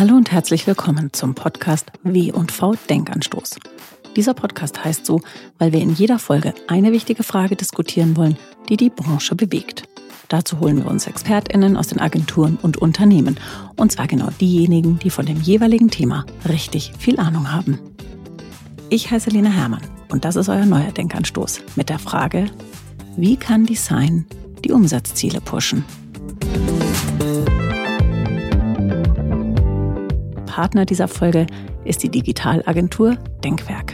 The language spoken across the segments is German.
Hallo und herzlich willkommen zum Podcast W&V Denkanstoß. Dieser Podcast heißt so, weil wir in jeder Folge eine wichtige Frage diskutieren wollen, die die Branche bewegt. Dazu holen wir uns ExpertInnen aus den Agenturen und Unternehmen. Und zwar genau diejenigen, die von dem jeweiligen Thema richtig viel Ahnung haben. Ich heiße Lena Hermann und das ist euer neuer Denkanstoß mit der Frage, wie kann Design die Umsatzziele pushen? Partner dieser Folge ist die Digitalagentur Denkwerk.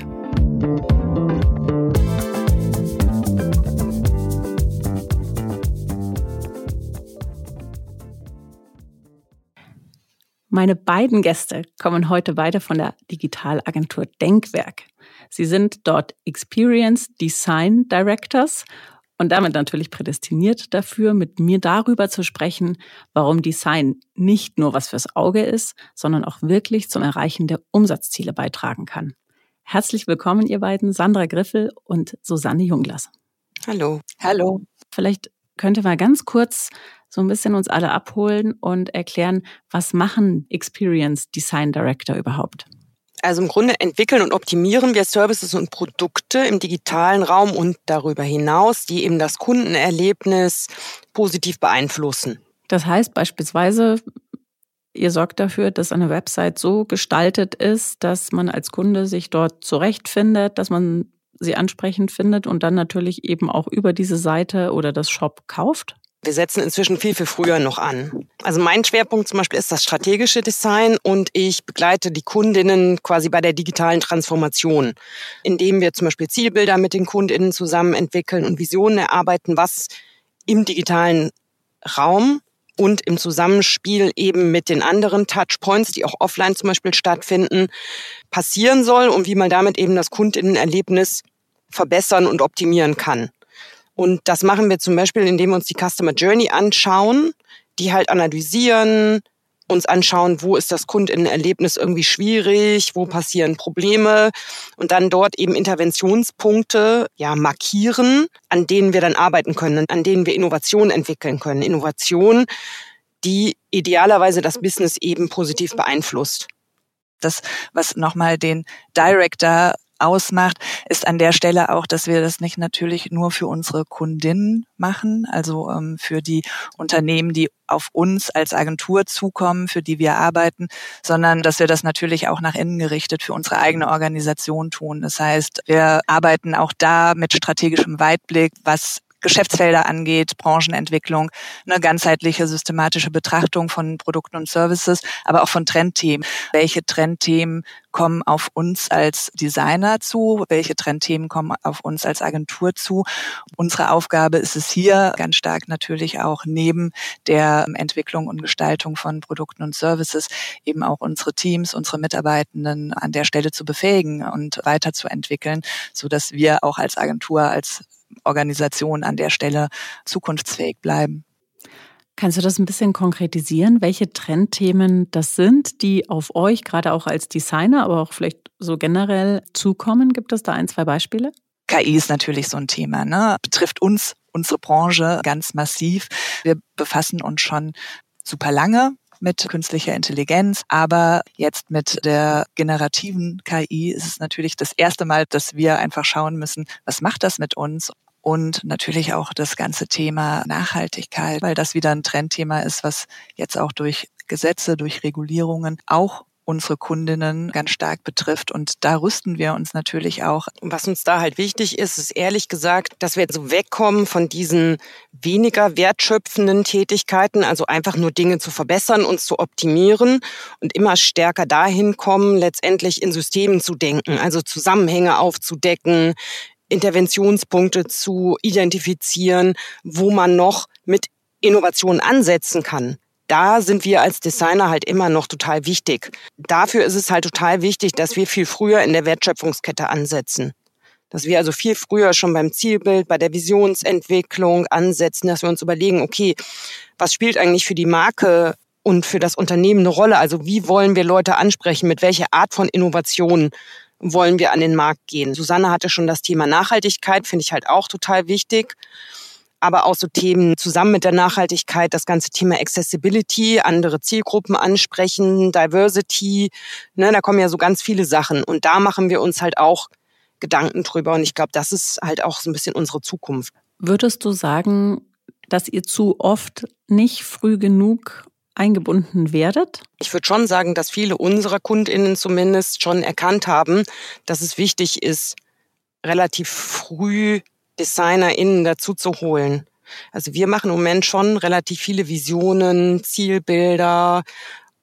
Meine beiden Gäste kommen heute beide von der Digitalagentur Denkwerk. Sie sind dort Experience Design Directors und damit natürlich prädestiniert dafür, mit mir darüber zu sprechen, warum Design nicht nur was fürs Auge ist, sondern auch wirklich zum Erreichen der Umsatzziele beitragen kann. Herzlich willkommen, ihr beiden, Sandra Griffel und Susanne Junglas. Hallo. Hallo. Vielleicht könnt ihr mal ganz kurz so ein bisschen uns alle abholen und erklären, was machen Experience Design Director überhaupt? Also im Grunde entwickeln und optimieren wir Services und Produkte im digitalen Raum und darüber hinaus, die eben das Kundenerlebnis positiv beeinflussen. Das heißt beispielsweise, ihr sorgt dafür, dass eine Website so gestaltet ist, dass man als Kunde sich dort zurechtfindet, dass man sie ansprechend findet und dann natürlich eben auch über diese Seite oder das Shop kauft? Wir setzen inzwischen viel, viel früher noch an. Also mein Schwerpunkt zum Beispiel ist das strategische Design und ich begleite die Kundinnen quasi bei der digitalen Transformation, indem wir zum Beispiel Zielbilder mit den Kundinnen zusammen entwickeln und Visionen erarbeiten, was im digitalen Raum und im Zusammenspiel eben mit den anderen Touchpoints, die auch offline zum Beispiel stattfinden, passieren soll und wie man damit eben das Kundinnenerlebnis verbessern und optimieren kann. Und das machen wir zum Beispiel, indem wir uns die Customer Journey anschauen, die halt analysieren, uns anschauen, wo ist das Kundenerlebnis irgendwie schwierig, wo passieren Probleme und dann dort eben Interventionspunkte ja markieren, an denen wir dann arbeiten können, an denen wir Innovation entwickeln können. Innovation, die idealerweise das Business eben positiv beeinflusst. Das, was nochmal den Director ausmacht, ist an der Stelle auch, dass wir das nicht natürlich nur für unsere Kundinnen machen, also ähm, für die Unternehmen, die auf uns als Agentur zukommen, für die wir arbeiten, sondern dass wir das natürlich auch nach innen gerichtet für unsere eigene Organisation tun. Das heißt, wir arbeiten auch da mit strategischem Weitblick, was Geschäftsfelder angeht, Branchenentwicklung, eine ganzheitliche systematische Betrachtung von Produkten und Services, aber auch von Trendthemen. Welche Trendthemen kommen auf uns als Designer zu? Welche Trendthemen kommen auf uns als Agentur zu? Unsere Aufgabe ist es hier ganz stark natürlich auch neben der Entwicklung und Gestaltung von Produkten und Services eben auch unsere Teams, unsere Mitarbeitenden an der Stelle zu befähigen und weiterzuentwickeln, so dass wir auch als Agentur, als Organisation an der Stelle zukunftsfähig bleiben. Kannst du das ein bisschen konkretisieren, welche Trendthemen das sind, die auf euch, gerade auch als Designer, aber auch vielleicht so generell zukommen? Gibt es da ein, zwei Beispiele? KI ist natürlich so ein Thema, ne? betrifft uns, unsere Branche ganz massiv. Wir befassen uns schon super lange mit künstlicher Intelligenz. Aber jetzt mit der generativen KI ist es natürlich das erste Mal, dass wir einfach schauen müssen, was macht das mit uns? Und natürlich auch das ganze Thema Nachhaltigkeit, weil das wieder ein Trendthema ist, was jetzt auch durch Gesetze, durch Regulierungen auch unsere Kundinnen ganz stark betrifft. Und da rüsten wir uns natürlich auch. Was uns da halt wichtig ist, ist ehrlich gesagt, dass wir so wegkommen von diesen weniger wertschöpfenden Tätigkeiten, also einfach nur Dinge zu verbessern, uns zu optimieren und immer stärker dahin kommen, letztendlich in Systemen zu denken, also Zusammenhänge aufzudecken, Interventionspunkte zu identifizieren, wo man noch mit Innovationen ansetzen kann da sind wir als Designer halt immer noch total wichtig. Dafür ist es halt total wichtig, dass wir viel früher in der Wertschöpfungskette ansetzen. Dass wir also viel früher schon beim Zielbild, bei der Visionsentwicklung ansetzen, dass wir uns überlegen, okay, was spielt eigentlich für die Marke und für das Unternehmen eine Rolle? Also wie wollen wir Leute ansprechen? Mit welcher Art von Innovation wollen wir an den Markt gehen? Susanne hatte schon das Thema Nachhaltigkeit, finde ich halt auch total wichtig. aber auch so Themen zusammen mit der Nachhaltigkeit, das ganze Thema Accessibility, andere Zielgruppen ansprechen, Diversity, ne, da kommen ja so ganz viele Sachen und da machen wir uns halt auch Gedanken drüber und ich glaube, das ist halt auch so ein bisschen unsere Zukunft. Würdest du sagen, dass ihr zu oft nicht früh genug eingebunden werdet? Ich würde schon sagen, dass viele unserer Kundinnen zumindest schon erkannt haben, dass es wichtig ist, relativ früh DesignerInnen dazu zu holen. Also wir machen im Moment schon relativ viele Visionen, Zielbilder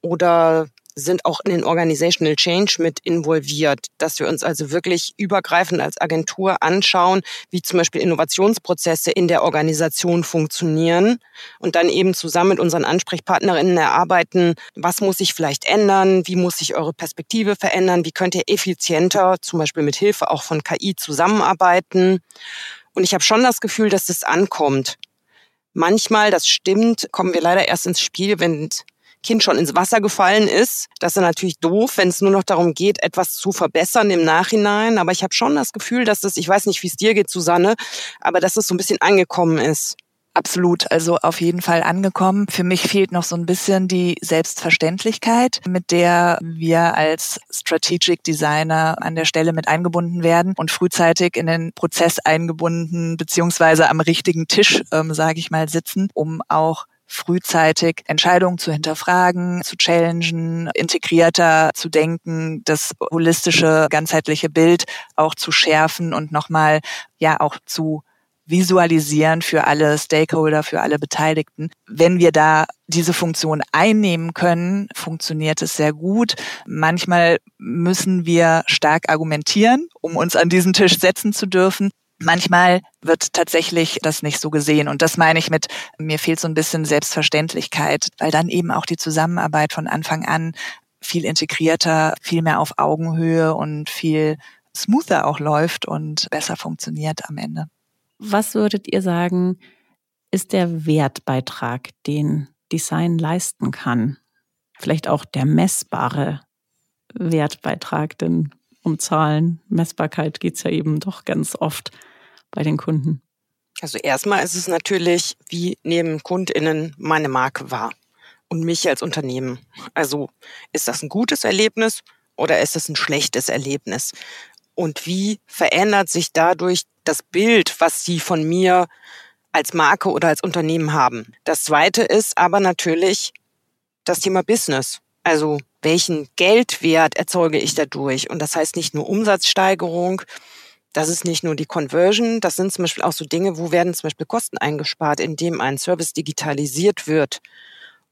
oder sind auch in den Organizational Change mit involviert, dass wir uns also wirklich übergreifend als Agentur anschauen, wie zum Beispiel Innovationsprozesse in der Organisation funktionieren und dann eben zusammen mit unseren Ansprechpartnerinnen erarbeiten, was muss sich vielleicht ändern, wie muss sich eure Perspektive verändern, wie könnt ihr effizienter, zum Beispiel mit Hilfe auch von KI zusammenarbeiten. Und ich habe schon das Gefühl, dass das ankommt. Manchmal, das stimmt, kommen wir leider erst ins Spiel, wenn Kind schon ins Wasser gefallen ist. Das ist natürlich doof, wenn es nur noch darum geht, etwas zu verbessern im Nachhinein. Aber ich habe schon das Gefühl, dass das, ich weiß nicht, wie es dir geht, Susanne, aber dass es so ein bisschen angekommen ist. Absolut, also auf jeden Fall angekommen. Für mich fehlt noch so ein bisschen die Selbstverständlichkeit, mit der wir als Strategic Designer an der Stelle mit eingebunden werden und frühzeitig in den Prozess eingebunden beziehungsweise am richtigen Tisch, ähm, sage ich mal, sitzen, um auch frühzeitig Entscheidungen zu hinterfragen, zu challengen, integrierter zu denken, das holistische, ganzheitliche Bild auch zu schärfen und nochmal ja auch zu visualisieren für alle Stakeholder, für alle Beteiligten. Wenn wir da diese Funktion einnehmen können, funktioniert es sehr gut. Manchmal müssen wir stark argumentieren, um uns an diesen Tisch setzen zu dürfen. Manchmal wird tatsächlich das nicht so gesehen. Und das meine ich mit, mir fehlt so ein bisschen Selbstverständlichkeit, weil dann eben auch die Zusammenarbeit von Anfang an viel integrierter, viel mehr auf Augenhöhe und viel smoother auch läuft und besser funktioniert am Ende. Was würdet ihr sagen, ist der Wertbeitrag, den Design leisten kann? Vielleicht auch der messbare Wertbeitrag, denn um Zahlen, Messbarkeit geht es ja eben doch ganz oft bei den Kunden? Also erstmal ist es natürlich, wie nehmen KundInnen meine Marke wahr und mich als Unternehmen. Also ist das ein gutes Erlebnis oder ist es ein schlechtes Erlebnis? Und wie verändert sich dadurch das Bild, was sie von mir als Marke oder als Unternehmen haben? Das zweite ist aber natürlich das Thema Business. Also welchen Geldwert erzeuge ich dadurch? Und das heißt nicht nur Umsatzsteigerung, das ist nicht nur die Conversion, das sind zum Beispiel auch so Dinge, wo werden zum Beispiel Kosten eingespart, indem ein Service digitalisiert wird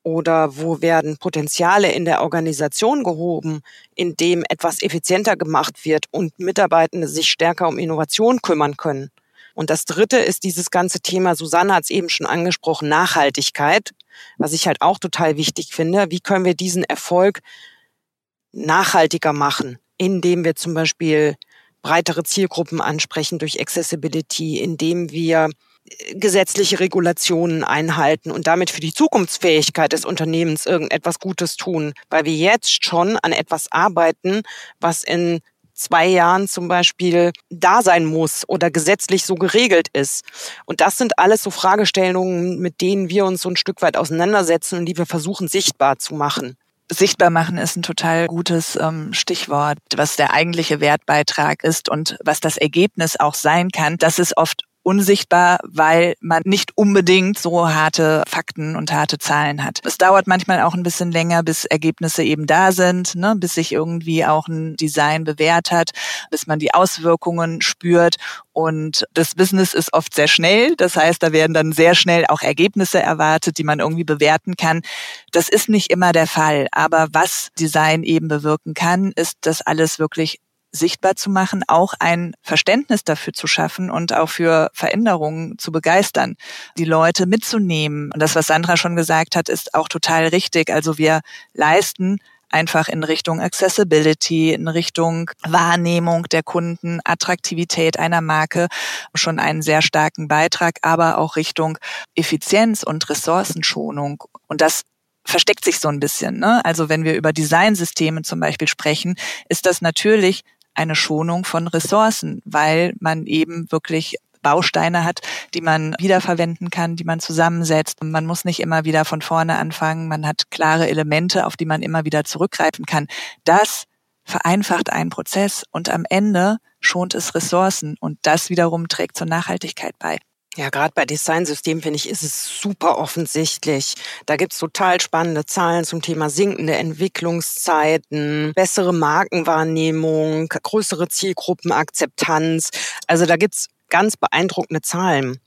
oder wo werden Potenziale in der Organisation gehoben, indem etwas effizienter gemacht wird und Mitarbeitende sich stärker um Innovation kümmern können. Und das Dritte ist dieses ganze Thema, Susanne hat es eben schon angesprochen, Nachhaltigkeit, was ich halt auch total wichtig finde. Wie können wir diesen Erfolg nachhaltiger machen, indem wir zum Beispiel breitere Zielgruppen ansprechen durch Accessibility, indem wir äh, gesetzliche Regulationen einhalten und damit für die Zukunftsfähigkeit des Unternehmens irgendetwas Gutes tun, weil wir jetzt schon an etwas arbeiten, was in zwei Jahren zum Beispiel da sein muss oder gesetzlich so geregelt ist. Und das sind alles so Fragestellungen, mit denen wir uns so ein Stück weit auseinandersetzen und die wir versuchen sichtbar zu machen. Sichtbar machen ist ein total gutes ähm, Stichwort, was der eigentliche Wertbeitrag ist und was das Ergebnis auch sein kann. Das ist oft unsichtbar, weil man nicht unbedingt so harte Fakten und harte Zahlen hat. Es dauert manchmal auch ein bisschen länger, bis Ergebnisse eben da sind, ne, bis sich irgendwie auch ein Design bewährt hat, bis man die Auswirkungen spürt. Und das Business ist oft sehr schnell. Das heißt, da werden dann sehr schnell auch Ergebnisse erwartet, die man irgendwie bewerten kann. Das ist nicht immer der Fall. Aber was Design eben bewirken kann, ist, dass alles wirklich sichtbar zu machen, auch ein Verständnis dafür zu schaffen und auch für Veränderungen zu begeistern, die Leute mitzunehmen. Und das, was Sandra schon gesagt hat, ist auch total richtig. Also wir leisten einfach in Richtung Accessibility, in Richtung Wahrnehmung der Kunden, Attraktivität einer Marke schon einen sehr starken Beitrag, aber auch Richtung Effizienz und Ressourcenschonung. Und das versteckt sich so ein bisschen. Ne? Also wenn wir über Designsysteme zum Beispiel sprechen, ist das natürlich eine Schonung von Ressourcen, weil man eben wirklich Bausteine hat, die man wiederverwenden kann, die man zusammensetzt. Man muss nicht immer wieder von vorne anfangen. Man hat klare Elemente, auf die man immer wieder zurückgreifen kann. Das vereinfacht einen Prozess und am Ende schont es Ressourcen und das wiederum trägt zur Nachhaltigkeit bei. Ja, gerade bei Designsystemen finde ich, ist es super offensichtlich. Da gibt's total spannende Zahlen zum Thema sinkende Entwicklungszeiten, bessere Markenwahrnehmung, größere Zielgruppenakzeptanz. Also da gibt's ganz beeindruckende Zahlen.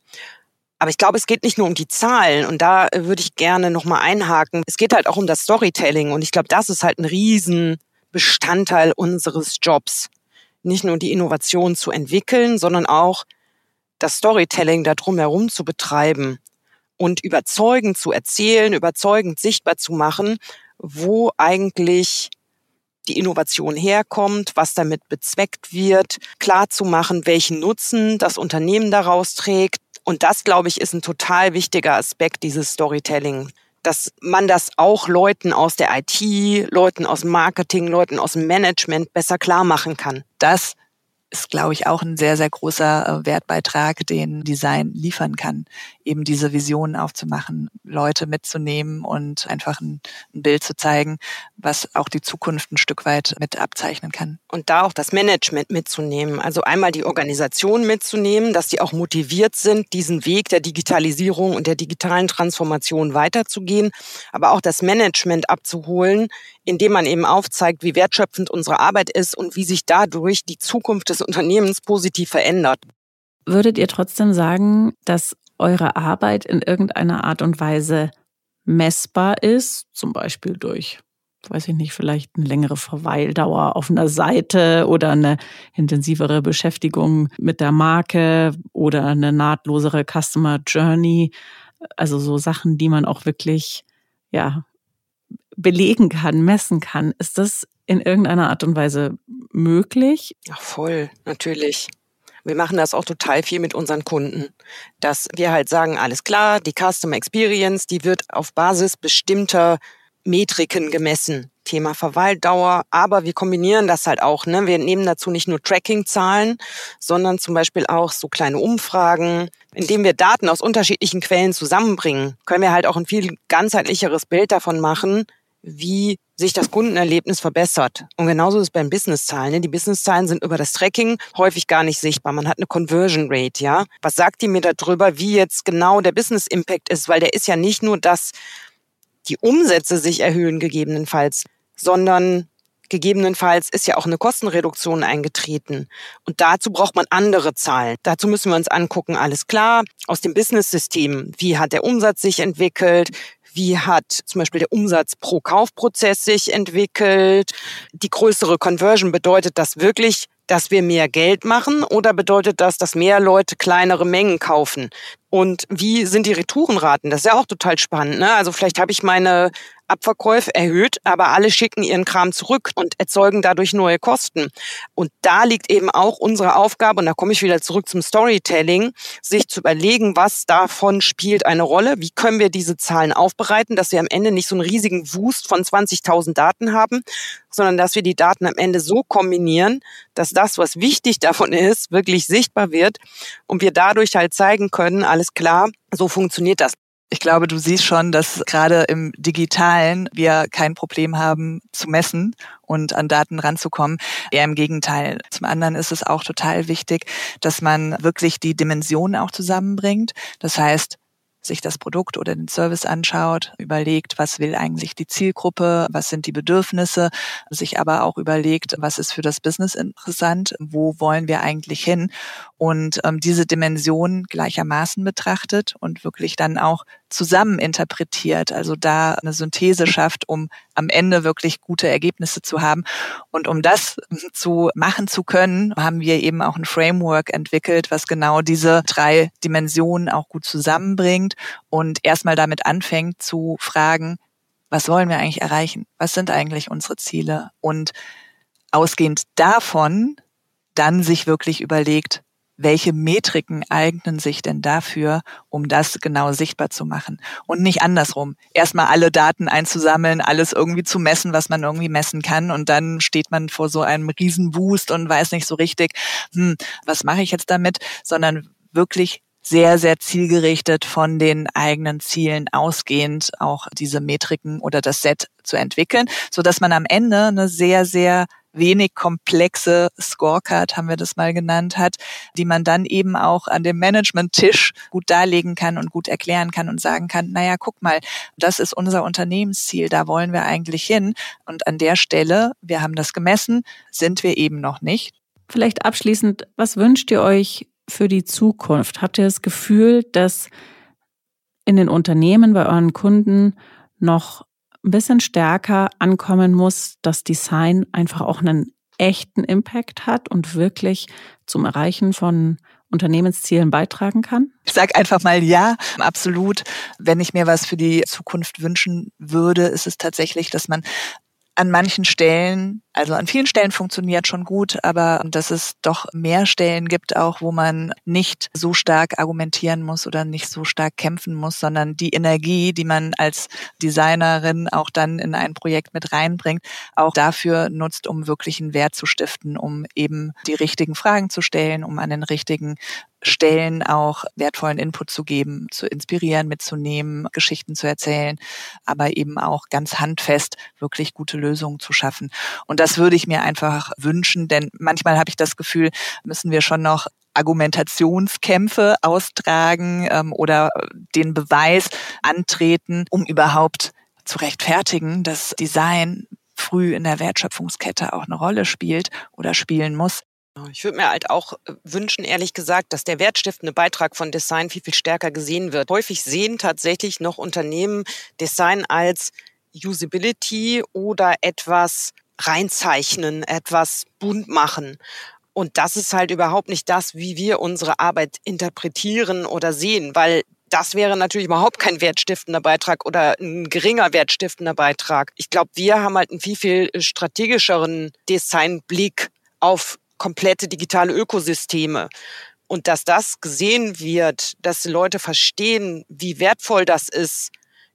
Aber ich glaube, es geht nicht nur um die Zahlen und da würde ich gerne nochmal einhaken. Es geht halt auch um das Storytelling und ich glaube, das ist halt ein Riesenbestandteil unseres Jobs. Nicht nur die Innovation zu entwickeln, sondern auch das Storytelling da drumherum zu betreiben und überzeugend zu erzählen, überzeugend sichtbar zu machen, wo eigentlich die Innovation herkommt, was damit bezweckt wird, klar zu machen, welchen Nutzen das Unternehmen daraus trägt. Und das, glaube ich, ist ein total wichtiger Aspekt dieses Storytelling, dass man das auch Leuten aus der IT, Leuten aus Marketing, Leuten aus Management besser klar machen kann. Das ist, glaube ich, auch ein sehr, sehr großer äh, Wertbeitrag, den Design liefern kann. Eben diese Visionen aufzumachen, Leute mitzunehmen und einfach ein, ein, Bild zu zeigen, was auch die Zukunft ein Stück weit mit abzeichnen kann. Und da auch das Management mitzunehmen. Also einmal die Organisation mitzunehmen, dass die auch motiviert sind, diesen Weg der Digitalisierung und der digitalen Transformation weiterzugehen, aber auch das Management abzuholen, indem man eben aufzeigt, wie wertschöpfend unsere Arbeit ist und wie sich dadurch die Zukunft des Unternehmens positiv verändert. Würdet ihr trotzdem sagen, dass eure Arbeit in irgendeiner Art und Weise messbar ist, zum Beispiel durch, weiß ich nicht, vielleicht eine längere Verweildauer auf einer Seite oder eine intensivere Beschäftigung mit der Marke oder eine nahtlosere Customer Journey, also so Sachen, die man auch wirklich ja belegen kann, messen kann. Ist das in irgendeiner Art und Weise möglich? Ach, voll, natürlich. Wir machen das auch total viel mit unseren Kunden, dass wir halt sagen, alles klar, die Customer Experience, die wird auf Basis bestimmter Metriken gemessen. Thema Verweildauer, aber wir kombinieren das halt auch. Ne? Wir nehmen dazu nicht nur Tracking-Zahlen, sondern zum Beispiel auch so kleine Umfragen. Indem wir Daten aus unterschiedlichen Quellen zusammenbringen, können wir halt auch ein viel ganzheitlicheres Bild davon machen, wie sich das Kundenerlebnis verbessert. Und genauso ist es beim Businesszahlen. Ne? Die Businesszahlen sind über das Tracking häufig gar nicht sichtbar. Man hat eine Conversion Rate, ja. Was sagt die mir darüber, wie jetzt genau der Business Impact ist? Weil der ist ja nicht nur, dass die Umsätze sich erhöhen gegebenenfalls, sondern gegebenenfalls ist ja auch eine Kostenreduktion eingetreten. Und dazu braucht man andere Zahlen. Dazu müssen wir uns angucken, alles klar, aus dem Business-System. Wie hat der Umsatz sich entwickelt? Wie hat zum Beispiel der Umsatz pro Kaufprozess sich entwickelt? Die größere Conversion bedeutet das wirklich, dass wir mehr Geld machen oder bedeutet das, dass mehr Leute kleinere Mengen kaufen? Und wie sind die Retourenraten? Das ist ja auch total spannend. Ne? Also vielleicht habe ich meine Abverkäufe erhöht, aber alle schicken ihren Kram zurück und erzeugen dadurch neue Kosten. Und da liegt eben auch unsere Aufgabe, und da komme ich wieder zurück zum Storytelling, sich zu überlegen, was davon spielt eine Rolle, wie können wir diese Zahlen aufbereiten, dass wir am Ende nicht so einen riesigen Wust von 20.000 Daten haben, sondern dass wir die Daten am Ende so kombinieren, dass das, was wichtig davon ist, wirklich sichtbar wird und wir dadurch halt zeigen können, alles klar, so funktioniert das. Ich glaube, du siehst schon, dass gerade im Digitalen wir kein Problem haben zu messen und an Daten ranzukommen. Eher im Gegenteil. Zum anderen ist es auch total wichtig, dass man wirklich die Dimensionen auch zusammenbringt. Das heißt, sich das Produkt oder den Service anschaut, überlegt, was will eigentlich die Zielgruppe, was sind die Bedürfnisse, sich aber auch überlegt, was ist für das Business interessant, wo wollen wir eigentlich hin? Und ähm, diese Dimension gleichermaßen betrachtet und wirklich dann auch zusammen interpretiert, also da eine Synthese schafft, um am Ende wirklich gute Ergebnisse zu haben. Und um das zu machen zu können, haben wir eben auch ein Framework entwickelt, was genau diese drei Dimensionen auch gut zusammenbringt und erstmal damit anfängt zu fragen, was wollen wir eigentlich erreichen? Was sind eigentlich unsere Ziele? Und ausgehend davon dann sich wirklich überlegt, welche Metriken eignen sich denn dafür, um das genau sichtbar zu machen? Und nicht andersrum. Erstmal alle Daten einzusammeln, alles irgendwie zu messen, was man irgendwie messen kann. Und dann steht man vor so einem Riesenwust und weiß nicht so richtig, hm, was mache ich jetzt damit, sondern wirklich sehr, sehr zielgerichtet von den eigenen Zielen ausgehend auch diese Metriken oder das Set zu entwickeln, so dass man am Ende eine sehr, sehr wenig komplexe Scorecard, haben wir das mal genannt hat, die man dann eben auch an dem Management-Tisch gut darlegen kann und gut erklären kann und sagen kann, naja, guck mal, das ist unser Unternehmensziel, da wollen wir eigentlich hin. Und an der Stelle, wir haben das gemessen, sind wir eben noch nicht. Vielleicht abschließend, was wünscht ihr euch für die Zukunft? Habt ihr das Gefühl, dass in den Unternehmen bei euren Kunden noch ein bisschen stärker ankommen muss, dass Design einfach auch einen echten Impact hat und wirklich zum Erreichen von Unternehmenszielen beitragen kann? Ich sage einfach mal ja, absolut. Wenn ich mir was für die Zukunft wünschen würde, ist es tatsächlich, dass man an manchen Stellen, also an vielen Stellen funktioniert schon gut, aber dass es doch mehr Stellen gibt auch, wo man nicht so stark argumentieren muss oder nicht so stark kämpfen muss, sondern die Energie, die man als Designerin auch dann in ein Projekt mit reinbringt, auch dafür nutzt, um wirklich einen Wert zu stiften, um eben die richtigen Fragen zu stellen, um an den richtigen Stellen auch wertvollen Input zu geben, zu inspirieren, mitzunehmen, Geschichten zu erzählen, aber eben auch ganz handfest wirklich gute Lösungen zu schaffen. Und das würde ich mir einfach wünschen, denn manchmal habe ich das Gefühl, müssen wir schon noch Argumentationskämpfe austragen ähm, oder den Beweis antreten, um überhaupt zu rechtfertigen, dass Design früh in der Wertschöpfungskette auch eine Rolle spielt oder spielen muss. Ich würde mir halt auch äh, wünschen, ehrlich gesagt, dass der wertstiftende Beitrag von Design viel, viel stärker gesehen wird. Häufig sehen tatsächlich noch Unternehmen Design als Usability oder etwas reinzeichnen, etwas bunt machen. Und das ist halt überhaupt nicht das, wie wir unsere Arbeit interpretieren oder sehen, weil das wäre natürlich überhaupt kein wertstiftender Beitrag oder ein geringer wertstiftender Beitrag. Ich glaube, wir haben halt einen viel, viel strategischeren Designblick auf komplette digitale Ökosysteme. Und dass das gesehen wird, dass die Leute verstehen, wie wertvoll das ist,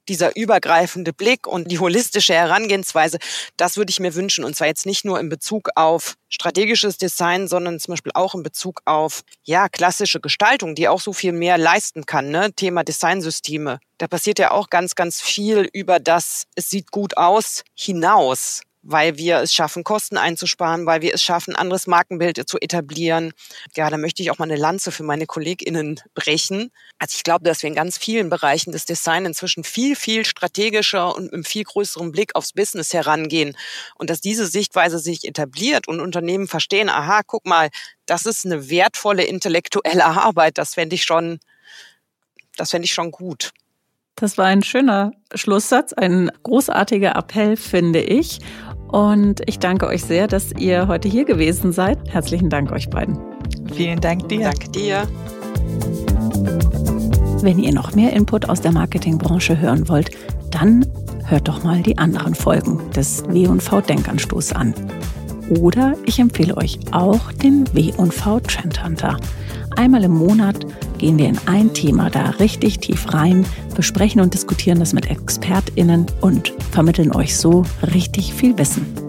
dieser übergreifende Blick und die holistische Herangehensweise, das würde ich mir wünschen. Und zwar jetzt nicht nur in Bezug auf strategisches Design, sondern zum Beispiel auch in Bezug auf, ja, klassische Gestaltung, die auch so viel mehr leisten kann, ne? Thema Designsysteme. Da passiert ja auch ganz, ganz viel über das, es sieht gut aus, hinaus weil wir es schaffen, Kosten einzusparen, weil wir es schaffen, anderes Markenbild zu etablieren. Ja, da möchte ich auch mal eine Lanze für meine KollegInnen brechen. Also ich glaube, dass wir in ganz vielen Bereichen des Design inzwischen viel, viel strategischer und mit viel größeren Blick aufs Business herangehen und dass diese Sichtweise sich etabliert und Unternehmen verstehen, aha, guck mal, das ist eine wertvolle intellektuelle Arbeit. Das fände ich schon, das fände ich schon gut. Das war ein schöner Schlusssatz, ein großartiger Appell, finde ich. Und ich danke euch sehr, dass ihr heute hier gewesen seid. Herzlichen Dank euch beiden. Vielen Dank dir. Danke dir. Wenn ihr noch mehr Input aus der Marketingbranche hören wollt, dann hört doch mal die anderen Folgen des W&V Denkanstoß an. Oder ich empfehle euch auch den W&V Trend Hunter. Einmal im Monat gehen wir in ein Thema da richtig tief rein, besprechen und diskutieren das mit ExpertInnen und vermitteln euch so richtig viel Wissen.